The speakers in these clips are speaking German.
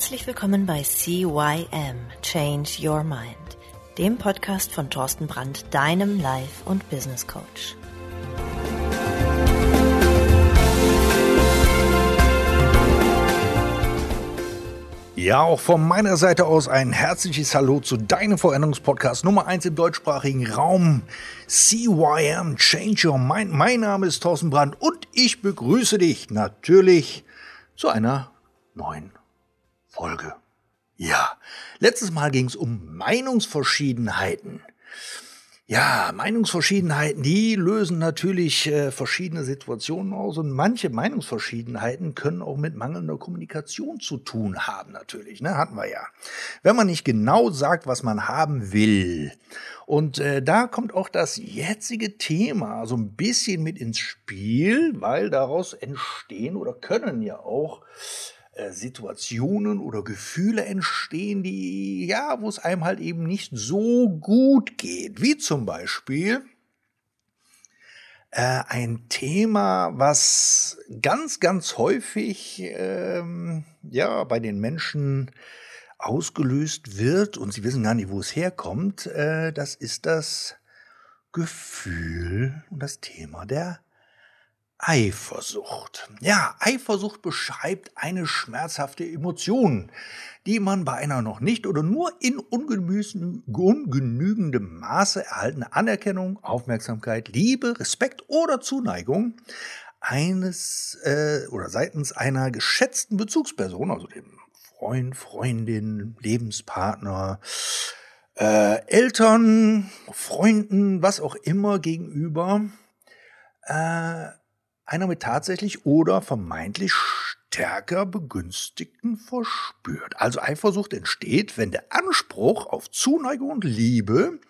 Herzlich willkommen bei CYM Change Your Mind, dem Podcast von Thorsten Brandt, deinem Life- und Business Coach. Ja, auch von meiner Seite aus ein herzliches Hallo zu deinem Veränderungspodcast Nummer 1 im deutschsprachigen Raum. CYM Change Your Mind. Mein Name ist Thorsten Brandt und ich begrüße dich natürlich zu einer neuen Folge. Ja, letztes Mal ging es um Meinungsverschiedenheiten. Ja, Meinungsverschiedenheiten, die lösen natürlich äh, verschiedene Situationen aus und manche Meinungsverschiedenheiten können auch mit mangelnder Kommunikation zu tun haben natürlich, ne, hatten wir ja. Wenn man nicht genau sagt, was man haben will. Und äh, da kommt auch das jetzige Thema so ein bisschen mit ins Spiel, weil daraus entstehen oder können ja auch äh, Situationen oder Gefühle entstehen, die, ja, wo es einem halt eben nicht so gut geht. Wie zum Beispiel äh, ein Thema, was ganz, ganz häufig, ähm, ja, bei den Menschen ausgelöst wird und sie wissen gar nicht, wo es herkommt. Äh, das ist das Gefühl und das Thema der Eifersucht. Ja, Eifersucht beschreibt eine schmerzhafte Emotion, die man bei einer noch nicht oder nur in ungenügendem Maße erhaltene Anerkennung, Aufmerksamkeit, Liebe, Respekt oder Zuneigung eines äh, oder seitens einer geschätzten Bezugsperson, also dem Freund, Freundin, Lebenspartner, äh, Eltern, Freunden, was auch immer gegenüber äh, einer mit tatsächlich oder vermeintlich stärker begünstigten verspürt. Also Eifersucht entsteht, wenn der Anspruch auf Zuneigung und Liebe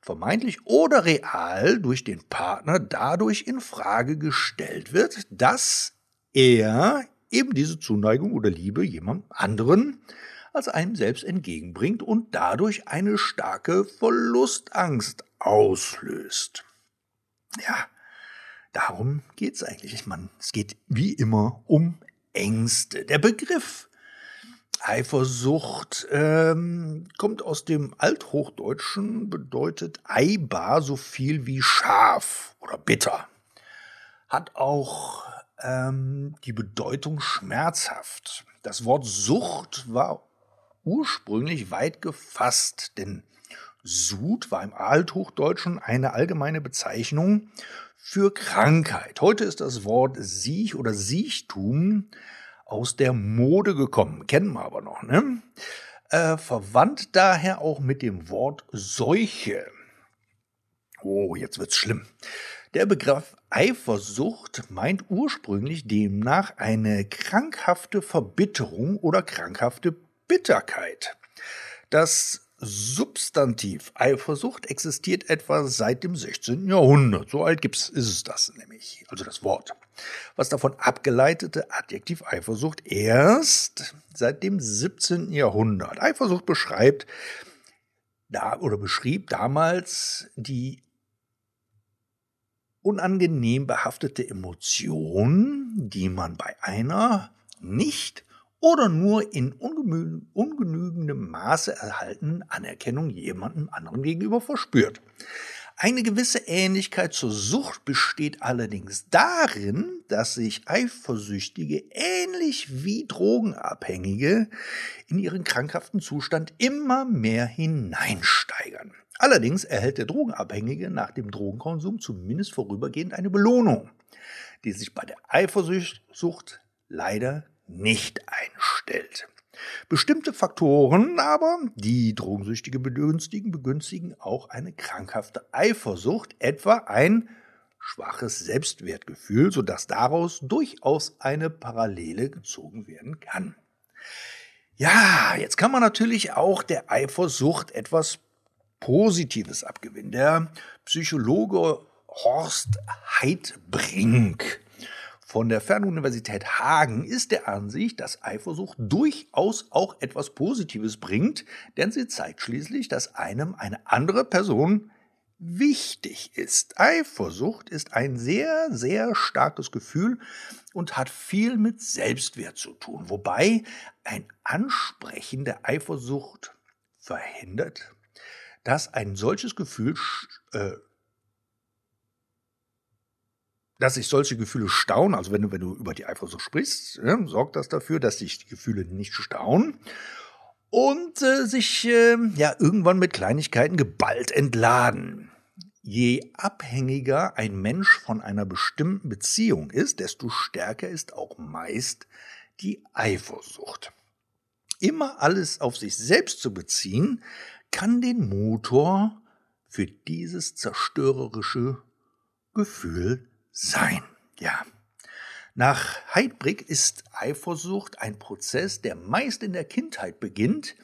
vermeintlich oder real durch den Partner dadurch in Frage gestellt wird, dass er eben diese Zuneigung oder Liebe jemand anderen als einem selbst entgegenbringt und dadurch eine starke Verlustangst auslöst. Ja, Darum geht's eigentlich. Ich meine, es geht wie immer um Ängste. Der Begriff Eifersucht ähm, kommt aus dem Althochdeutschen, bedeutet Eibar so viel wie scharf oder bitter. Hat auch ähm, die Bedeutung schmerzhaft. Das Wort Sucht war ursprünglich weit gefasst, denn Sud war im Althochdeutschen eine allgemeine Bezeichnung für Krankheit. Heute ist das Wort Siech oder Siechtum aus der Mode gekommen, kennen wir aber noch, ne? Äh, verwandt daher auch mit dem Wort Seuche. Oh, jetzt wird's schlimm. Der Begriff Eifersucht meint ursprünglich demnach eine krankhafte Verbitterung oder krankhafte Bitterkeit. Das Substantiv Eifersucht existiert etwa seit dem 16. Jahrhundert. So alt gibt's, ist es das nämlich, also das Wort. Was davon abgeleitete Adjektiv Eifersucht erst seit dem 17. Jahrhundert. Eifersucht beschreibt da oder beschrieb damals die unangenehm behaftete Emotion, die man bei einer nicht oder nur in ungenügendem Maße erhaltenen Anerkennung jemandem anderen gegenüber verspürt. Eine gewisse Ähnlichkeit zur Sucht besteht allerdings darin, dass sich Eifersüchtige ähnlich wie Drogenabhängige in ihren krankhaften Zustand immer mehr hineinsteigern. Allerdings erhält der Drogenabhängige nach dem Drogenkonsum zumindest vorübergehend eine Belohnung, die sich bei der Eifersucht leider nicht einstellt. Bestimmte Faktoren aber, die Drogensüchtige begünstigen, begünstigen auch eine krankhafte Eifersucht, etwa ein schwaches Selbstwertgefühl, sodass daraus durchaus eine Parallele gezogen werden kann. Ja, jetzt kann man natürlich auch der Eifersucht etwas Positives abgewinnen. Der Psychologe Horst Heidbrink von der Fernuniversität Hagen ist der Ansicht, dass Eifersucht durchaus auch etwas Positives bringt, denn sie zeigt schließlich, dass einem eine andere Person wichtig ist. Eifersucht ist ein sehr, sehr starkes Gefühl und hat viel mit Selbstwert zu tun, wobei ein Ansprechen der Eifersucht verhindert, dass ein solches Gefühl äh, dass sich solche Gefühle stauen, also wenn du, wenn du über die Eifersucht sprichst, ja, sorgt das dafür, dass sich die Gefühle nicht stauen und äh, sich äh, ja irgendwann mit Kleinigkeiten geballt entladen. Je abhängiger ein Mensch von einer bestimmten Beziehung ist, desto stärker ist auch meist die Eifersucht. Immer alles auf sich selbst zu beziehen, kann den Motor für dieses zerstörerische Gefühl sein. Ja. Nach Heidbrick ist Eifersucht ein Prozess, der meist in der Kindheit beginnt,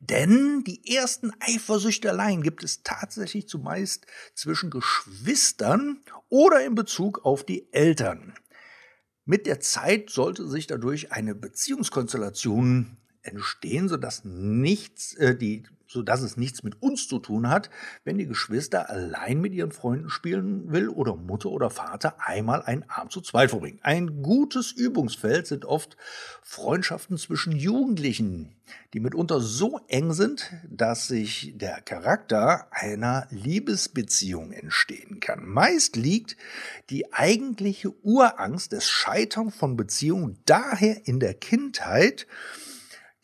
denn die ersten Eifersüchteleien gibt es tatsächlich zumeist zwischen Geschwistern oder in Bezug auf die Eltern. Mit der Zeit sollte sich dadurch eine Beziehungskonstellation entstehen, sodass nichts, äh, die so dass es nichts mit uns zu tun hat, wenn die Geschwister allein mit ihren Freunden spielen will oder Mutter oder Vater einmal einen Abend zu zweit verbringen. Ein gutes Übungsfeld sind oft Freundschaften zwischen Jugendlichen, die mitunter so eng sind, dass sich der Charakter einer Liebesbeziehung entstehen kann. Meist liegt die eigentliche Urangst des Scheitern von Beziehungen daher in der Kindheit,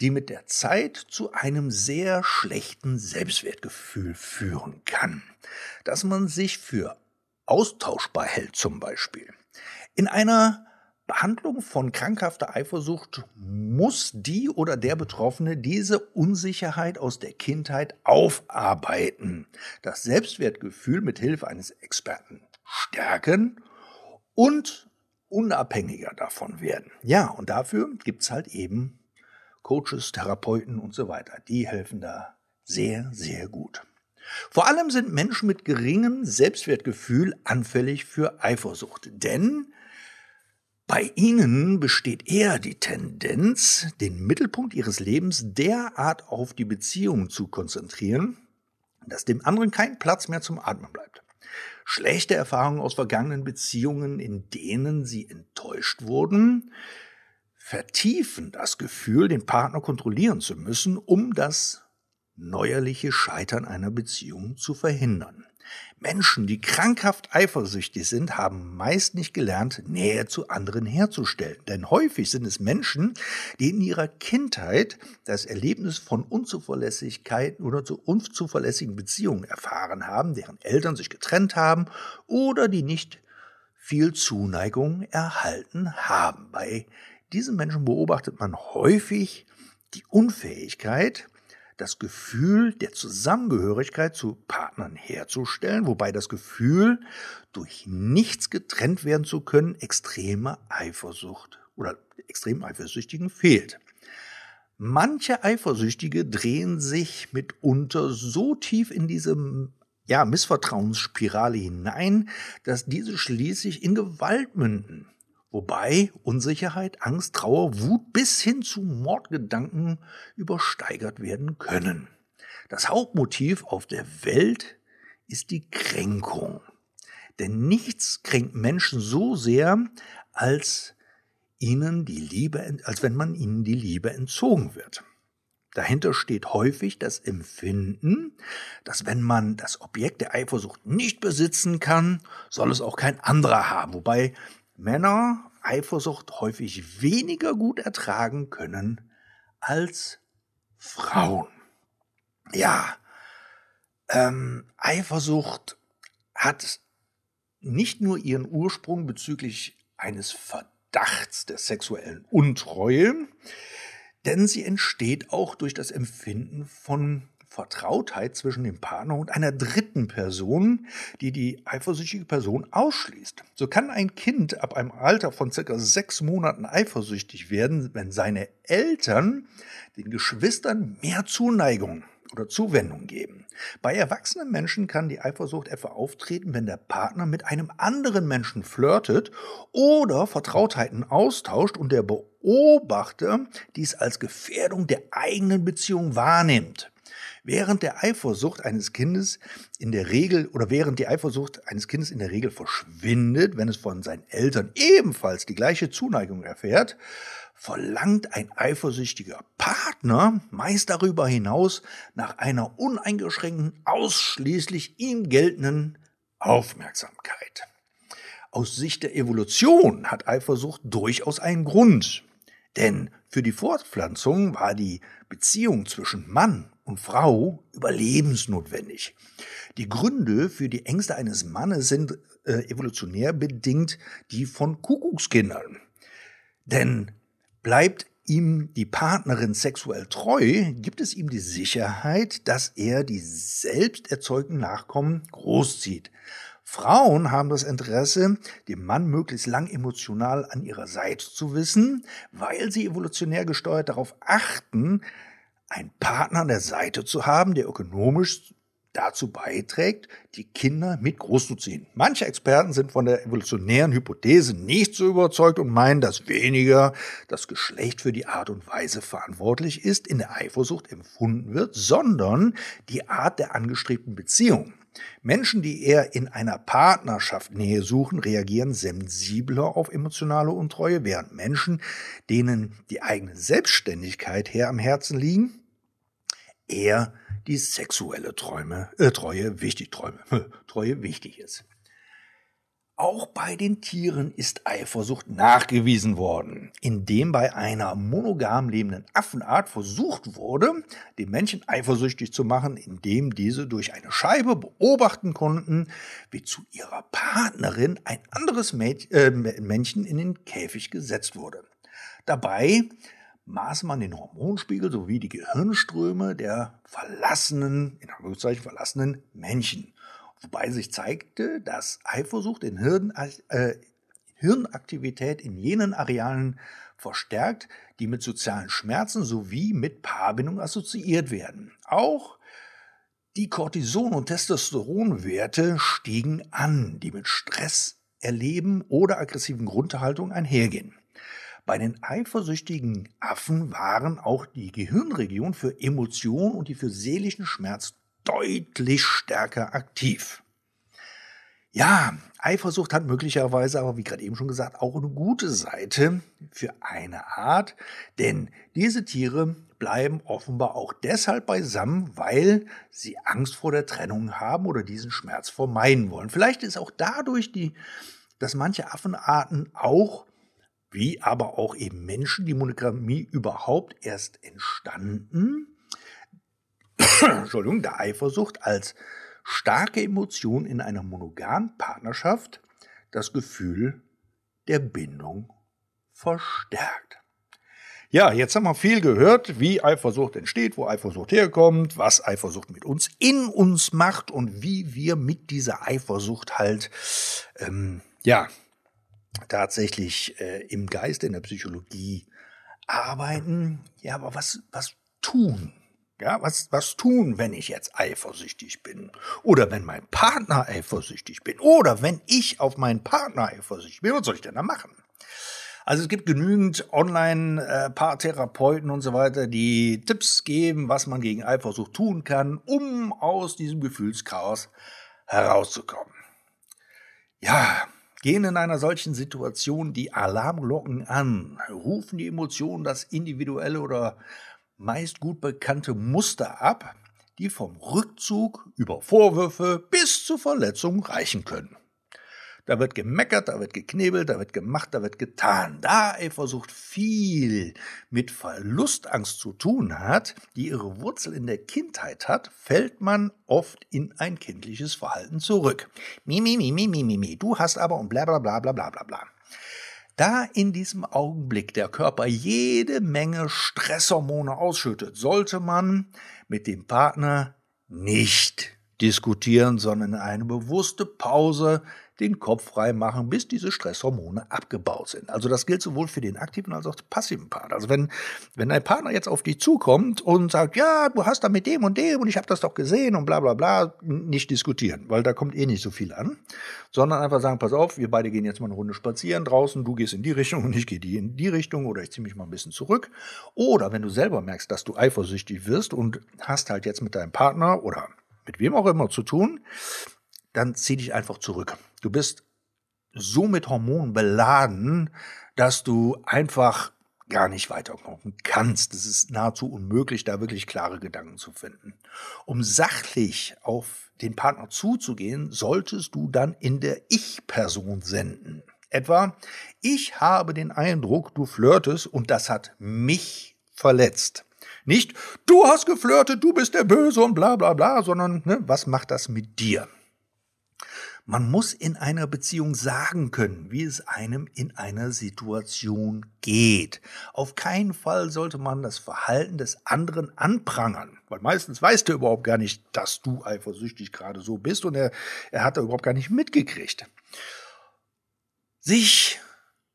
die mit der Zeit zu einem sehr schlechten Selbstwertgefühl führen kann, dass man sich für austauschbar hält zum Beispiel. In einer Behandlung von krankhafter Eifersucht muss die oder der Betroffene diese Unsicherheit aus der Kindheit aufarbeiten, das Selbstwertgefühl mit Hilfe eines Experten stärken und unabhängiger davon werden. Ja, und dafür gibt es halt eben Coaches, Therapeuten und so weiter. Die helfen da sehr, sehr gut. Vor allem sind Menschen mit geringem Selbstwertgefühl anfällig für Eifersucht, denn bei ihnen besteht eher die Tendenz, den Mittelpunkt ihres Lebens derart auf die Beziehung zu konzentrieren, dass dem anderen kein Platz mehr zum Atmen bleibt. Schlechte Erfahrungen aus vergangenen Beziehungen, in denen sie enttäuscht wurden, vertiefen das Gefühl, den Partner kontrollieren zu müssen, um das neuerliche Scheitern einer Beziehung zu verhindern. Menschen, die krankhaft eifersüchtig sind, haben meist nicht gelernt, Nähe zu anderen herzustellen. Denn häufig sind es Menschen, die in ihrer Kindheit das Erlebnis von Unzuverlässigkeiten oder zu unzuverlässigen Beziehungen erfahren haben, deren Eltern sich getrennt haben oder die nicht viel Zuneigung erhalten haben. Bei diesen Menschen beobachtet man häufig die Unfähigkeit, das Gefühl der Zusammengehörigkeit zu Partnern herzustellen, wobei das Gefühl, durch nichts getrennt werden zu können, extreme Eifersucht oder extrem Eifersüchtigen fehlt. Manche Eifersüchtige drehen sich mitunter so tief in diese ja, Missvertrauensspirale hinein, dass diese schließlich in Gewalt münden. Wobei Unsicherheit, Angst, Trauer, Wut bis hin zu Mordgedanken übersteigert werden können. Das Hauptmotiv auf der Welt ist die Kränkung. Denn nichts kränkt Menschen so sehr, als ihnen die Liebe, als wenn man ihnen die Liebe entzogen wird. Dahinter steht häufig das Empfinden, dass wenn man das Objekt der Eifersucht nicht besitzen kann, soll es auch kein anderer haben. Wobei Männer Eifersucht häufig weniger gut ertragen können als Frauen. Ja, ähm, Eifersucht hat nicht nur ihren Ursprung bezüglich eines Verdachts der sexuellen Untreue, denn sie entsteht auch durch das Empfinden von Vertrautheit zwischen dem Partner und einer dritten Person, die die eifersüchtige Person ausschließt. So kann ein Kind ab einem Alter von circa sechs Monaten eifersüchtig werden, wenn seine Eltern den Geschwistern mehr Zuneigung oder Zuwendung geben. Bei erwachsenen Menschen kann die Eifersucht etwa auftreten, wenn der Partner mit einem anderen Menschen flirtet oder Vertrautheiten austauscht und der Beobachter dies als Gefährdung der eigenen Beziehung wahrnimmt. Während der Eifersucht eines Kindes in der Regel oder während die Eifersucht eines Kindes in der Regel verschwindet, wenn es von seinen Eltern ebenfalls die gleiche Zuneigung erfährt, verlangt ein eifersüchtiger Partner meist darüber hinaus nach einer uneingeschränkten, ausschließlich ihm geltenden Aufmerksamkeit. Aus Sicht der Evolution hat Eifersucht durchaus einen Grund. Denn für die Fortpflanzung war die Beziehung zwischen Mann und Frau überlebensnotwendig. Die Gründe für die Ängste eines Mannes sind äh, evolutionär bedingt die von Kuckuckskindern. Denn bleibt ihm die Partnerin sexuell treu, gibt es ihm die Sicherheit, dass er die selbst erzeugten Nachkommen großzieht. Frauen haben das Interesse, den Mann möglichst lang emotional an ihrer Seite zu wissen, weil sie evolutionär gesteuert darauf achten, einen Partner an der Seite zu haben, der ökonomisch dazu beiträgt, die Kinder mit großzuziehen. Manche Experten sind von der evolutionären Hypothese nicht so überzeugt und meinen, dass weniger das Geschlecht für die Art und Weise verantwortlich ist, in der Eifersucht empfunden wird, sondern die Art der angestrebten Beziehung. Menschen, die eher in einer Partnerschaft Nähe suchen, reagieren sensibler auf emotionale Untreue, während Menschen, denen die eigene Selbstständigkeit her am Herzen liegen, eher die sexuelle Träume, äh, Treue wichtig, Träume, Treue wichtig ist. Auch bei den Tieren ist Eifersucht nachgewiesen worden, indem bei einer monogam lebenden Affenart versucht wurde, den Menschen eifersüchtig zu machen, indem diese durch eine Scheibe beobachten konnten, wie zu ihrer Partnerin ein anderes äh, Männchen in den Käfig gesetzt wurde. Dabei maß man den Hormonspiegel sowie die Gehirnströme der verlassenen, in Anführungszeichen verlassenen Männchen. Wobei sich zeigte, dass Eifersucht in Hirn, äh, Hirnaktivität in jenen Arealen verstärkt, die mit sozialen Schmerzen sowie mit Paarbindung assoziiert werden. Auch die Cortison- und Testosteronwerte stiegen an, die mit Stress erleben oder aggressiven Grundhaltungen einhergehen. Bei den eifersüchtigen Affen waren auch die Gehirnregion für Emotion und die für seelischen Schmerz deutlich stärker aktiv. Ja, Eifersucht hat möglicherweise aber, wie gerade eben schon gesagt, auch eine gute Seite für eine Art, denn diese Tiere bleiben offenbar auch deshalb beisammen, weil sie Angst vor der Trennung haben oder diesen Schmerz vermeiden wollen. Vielleicht ist auch dadurch die, dass manche Affenarten auch wie aber auch eben Menschen die Monogamie überhaupt erst entstanden. Entschuldigung, der Eifersucht als starke Emotion in einer monogamen Partnerschaft das Gefühl der Bindung verstärkt. Ja, jetzt haben wir viel gehört, wie Eifersucht entsteht, wo Eifersucht herkommt, was Eifersucht mit uns in uns macht und wie wir mit dieser Eifersucht halt ähm, ja tatsächlich äh, im Geist, in der Psychologie arbeiten. Ja, aber was, was tun? Ja, was, was tun, wenn ich jetzt eifersüchtig bin? Oder wenn mein Partner eifersüchtig bin? Oder wenn ich auf meinen Partner eifersüchtig bin? Was soll ich denn da machen? Also es gibt genügend Online-Paartherapeuten und so weiter, die Tipps geben, was man gegen Eifersucht tun kann, um aus diesem Gefühlschaos herauszukommen. Ja, Gehen in einer solchen Situation die Alarmglocken an, rufen die Emotionen das individuelle oder meist gut bekannte Muster ab, die vom Rückzug über Vorwürfe bis zur Verletzung reichen können. Da wird gemeckert, da wird geknebelt, da wird gemacht, da wird getan. Da Eifersucht viel mit Verlustangst zu tun hat, die ihre Wurzel in der Kindheit hat, fällt man oft in ein kindliches Verhalten zurück. Mi, mi, mi, mi, mi, mi, mi. Du hast aber und bla, bla, bla, bla, bla, bla, bla. Da in diesem Augenblick der Körper jede Menge Stresshormone ausschüttet, sollte man mit dem Partner nicht diskutieren, sondern eine bewusste Pause den Kopf frei machen, bis diese Stresshormone abgebaut sind. Also das gilt sowohl für den aktiven als auch den passiven Partner. Also wenn, wenn dein Partner jetzt auf dich zukommt und sagt, ja, du hast da mit dem und dem und ich habe das doch gesehen und bla bla bla, nicht diskutieren, weil da kommt eh nicht so viel an, sondern einfach sagen, pass auf, wir beide gehen jetzt mal eine Runde spazieren draußen, du gehst in die Richtung und ich gehe die in die Richtung oder ich ziehe mich mal ein bisschen zurück. Oder wenn du selber merkst, dass du eifersüchtig wirst und hast halt jetzt mit deinem Partner oder mit wem auch immer zu tun, dann zieh dich einfach zurück. Du bist so mit Hormonen beladen, dass du einfach gar nicht weiterkommen kannst. Es ist nahezu unmöglich, da wirklich klare Gedanken zu finden. Um sachlich auf den Partner zuzugehen, solltest du dann in der Ich-Person senden. Etwa, ich habe den Eindruck, du flirtest und das hat mich verletzt. Nicht, du hast geflirtet, du bist der Böse und bla bla bla, sondern ne, was macht das mit dir? Man muss in einer Beziehung sagen können, wie es einem in einer Situation geht. Auf keinen Fall sollte man das Verhalten des anderen anprangern, weil meistens weiß der überhaupt gar nicht, dass du eifersüchtig gerade so bist und er, er hat da überhaupt gar nicht mitgekriegt. Sich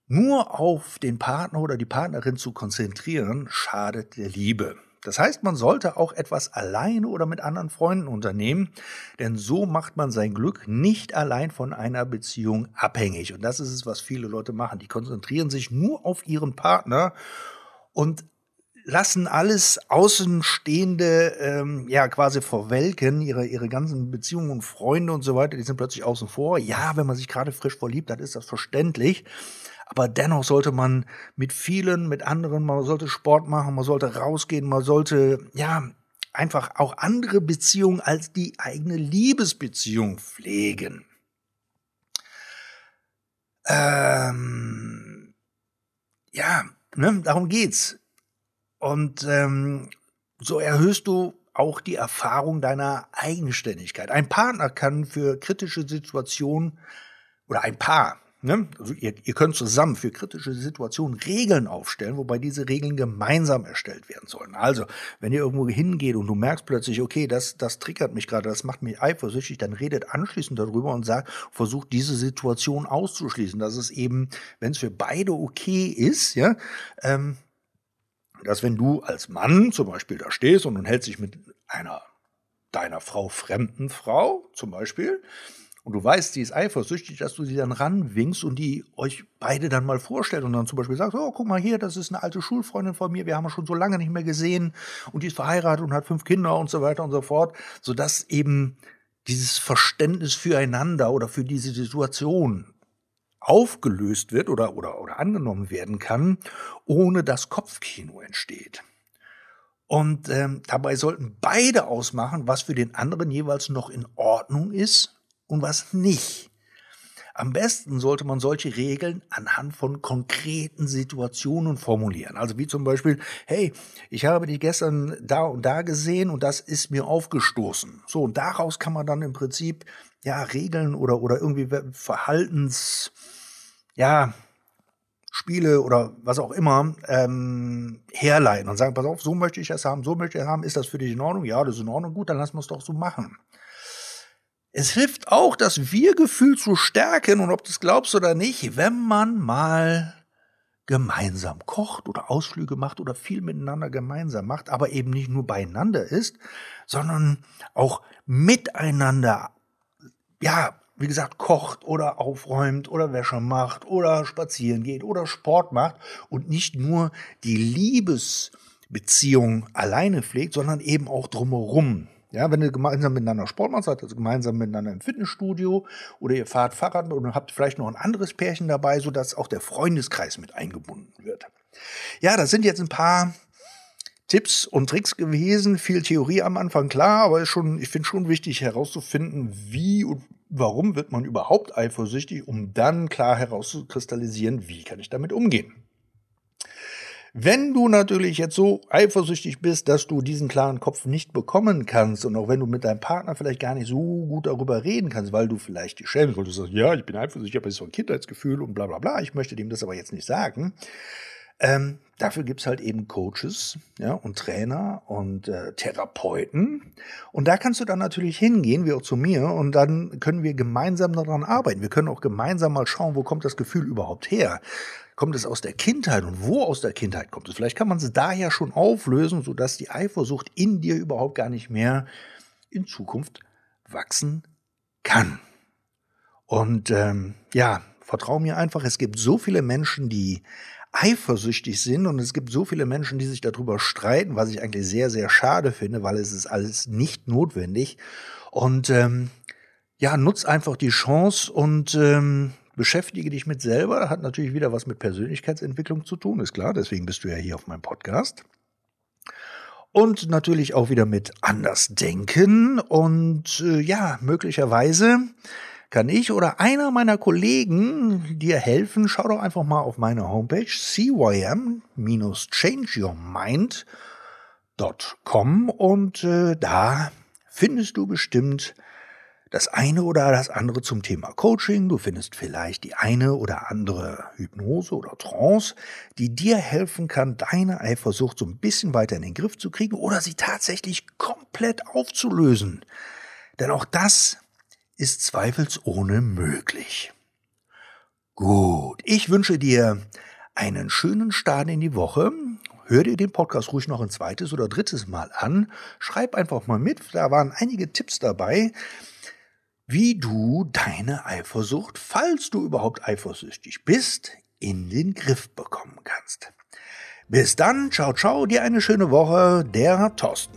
nur auf den Partner oder die Partnerin zu konzentrieren, schadet der Liebe. Das heißt, man sollte auch etwas alleine oder mit anderen Freunden unternehmen, denn so macht man sein Glück nicht allein von einer Beziehung abhängig. Und das ist es, was viele Leute machen. Die konzentrieren sich nur auf ihren Partner und lassen alles Außenstehende ähm, ja quasi verwelken, ihre, ihre ganzen Beziehungen und Freunde und so weiter, die sind plötzlich außen vor. Ja, wenn man sich gerade frisch verliebt hat, ist das verständlich. Aber dennoch sollte man mit vielen, mit anderen, man sollte Sport machen, man sollte rausgehen, man sollte, ja, einfach auch andere Beziehungen als die eigene Liebesbeziehung pflegen. Ähm, ja, ne, darum geht's. Und ähm, so erhöhst du auch die Erfahrung deiner Eigenständigkeit. Ein Partner kann für kritische Situationen oder ein Paar Ne? Also ihr, ihr könnt zusammen für kritische Situationen Regeln aufstellen, wobei diese Regeln gemeinsam erstellt werden sollen. Also, wenn ihr irgendwo hingeht und du merkst plötzlich, okay, das, das triggert mich gerade, das macht mich eifersüchtig, dann redet anschließend darüber und sagt, versucht diese Situation auszuschließen, dass es eben, wenn es für beide okay ist, ja, ähm, dass wenn du als Mann zum Beispiel da stehst und hältst dich mit einer deiner Frau fremden Frau zum Beispiel, und du weißt, sie ist eifersüchtig, dass du sie dann ranwinkst und die euch beide dann mal vorstellt und dann zum Beispiel sagst, oh, guck mal hier, das ist eine alte Schulfreundin von mir, wir haben uns schon so lange nicht mehr gesehen und die ist verheiratet und hat fünf Kinder und so weiter und so fort, sodass eben dieses Verständnis füreinander oder für diese Situation aufgelöst wird oder, oder, oder angenommen werden kann, ohne dass Kopfkino entsteht. Und ähm, dabei sollten beide ausmachen, was für den anderen jeweils noch in Ordnung ist und was nicht. Am besten sollte man solche Regeln anhand von konkreten Situationen formulieren. Also wie zum Beispiel, hey, ich habe dich gestern da und da gesehen und das ist mir aufgestoßen. So, und daraus kann man dann im Prinzip ja Regeln oder, oder irgendwie Verhaltens, ja, Spiele oder was auch immer ähm, herleiten und sagen, pass auf, so möchte ich es haben, so möchte ich es haben, ist das für dich in Ordnung? Ja, das ist in Ordnung, gut, dann lassen wir es doch so machen. Es hilft auch, das Wir-Gefühl zu stärken und ob du es glaubst oder nicht, wenn man mal gemeinsam kocht oder Ausflüge macht oder viel miteinander gemeinsam macht, aber eben nicht nur beieinander ist, sondern auch miteinander, ja, wie gesagt, kocht oder aufräumt oder Wäsche macht oder spazieren geht oder Sport macht und nicht nur die Liebesbeziehung alleine pflegt, sondern eben auch drumherum. Ja, wenn ihr gemeinsam miteinander Sport macht, seid also gemeinsam miteinander im Fitnessstudio oder ihr fahrt Fahrrad und habt vielleicht noch ein anderes Pärchen dabei, sodass auch der Freundeskreis mit eingebunden wird. Ja, das sind jetzt ein paar Tipps und Tricks gewesen, viel Theorie am Anfang, klar, aber schon, ich finde schon wichtig herauszufinden, wie und warum wird man überhaupt eifersüchtig, um dann klar herauszukristallisieren, wie kann ich damit umgehen. Wenn du natürlich jetzt so eifersüchtig bist, dass du diesen klaren Kopf nicht bekommen kannst und auch wenn du mit deinem Partner vielleicht gar nicht so gut darüber reden kannst, weil du vielleicht die schämst, weil du sagst, ja, ich bin eifersüchtig, ich habe so ein Kindheitsgefühl und bla bla bla, ich möchte dem das aber jetzt nicht sagen, Ähm, dafür gibt's halt eben Coaches ja, und Trainer und äh, Therapeuten. Und da kannst du dann natürlich hingehen, wie auch zu mir, und dann können wir gemeinsam daran arbeiten. Wir können auch gemeinsam mal schauen, wo kommt das Gefühl überhaupt her. Kommt es aus der Kindheit und wo aus der Kindheit kommt es? Vielleicht kann man es daher schon auflösen, sodass die Eifersucht in dir überhaupt gar nicht mehr in Zukunft wachsen kann. Und ähm, ja, vertrau mir einfach, es gibt so viele Menschen, die eifersüchtig sind und es gibt so viele Menschen, die sich darüber streiten, was ich eigentlich sehr, sehr schade finde, weil es ist alles nicht notwendig. Und ähm, ja, nutz einfach die Chance und ähm, Beschäftige dich mit selber, hat natürlich wieder was mit Persönlichkeitsentwicklung zu tun, ist klar, deswegen bist du ja hier auf meinem Podcast. Und natürlich auch wieder mit Andersdenken und äh, ja, möglicherweise kann ich oder einer meiner Kollegen dir helfen. Schau doch einfach mal auf meine Homepage cym-changeyourmind.com und äh, da findest du bestimmt das eine oder das andere zum Thema Coaching. Du findest vielleicht die eine oder andere Hypnose oder Trance, die dir helfen kann, deine Eifersucht so ein bisschen weiter in den Griff zu kriegen oder sie tatsächlich komplett aufzulösen. Denn auch das ist zweifelsohne möglich. Gut, ich wünsche dir einen schönen Start in die Woche. Hör dir den Podcast ruhig noch ein zweites oder drittes Mal an. Schreib einfach mal mit. Da waren einige Tipps dabei wie du deine Eifersucht, falls du überhaupt eifersüchtig bist, in den Griff bekommen kannst. Bis dann, ciao, ciao, dir eine schöne Woche, der Thorsten.